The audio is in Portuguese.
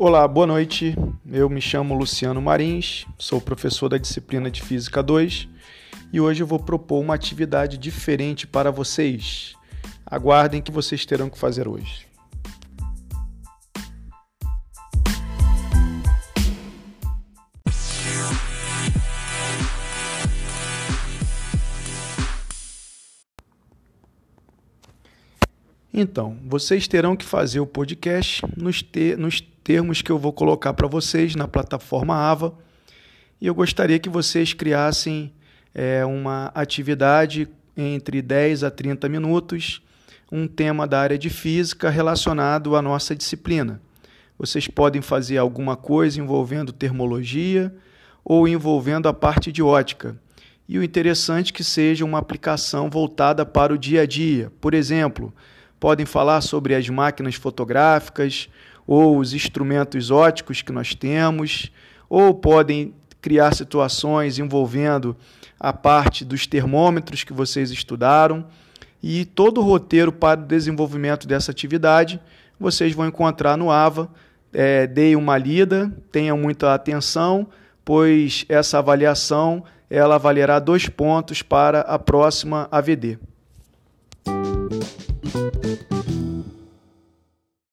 Olá, boa noite. Eu me chamo Luciano Marins, sou professor da disciplina de Física 2 e hoje eu vou propor uma atividade diferente para vocês. Aguardem que vocês terão que fazer hoje. Então, vocês terão que fazer o podcast nos, nos termos que eu vou colocar para vocês na plataforma AVA. E eu gostaria que vocês criassem é, uma atividade entre 10 a 30 minutos, um tema da área de física relacionado à nossa disciplina. Vocês podem fazer alguma coisa envolvendo termologia ou envolvendo a parte de ótica. E o interessante é que seja uma aplicação voltada para o dia a dia. Por exemplo, podem falar sobre as máquinas fotográficas ou os instrumentos óticos que nós temos, ou podem criar situações envolvendo a parte dos termômetros que vocês estudaram. E todo o roteiro para o desenvolvimento dessa atividade vocês vão encontrar no AVA. É, deem uma lida, tenham muita atenção, pois essa avaliação ela valerá dois pontos para a próxima AVD.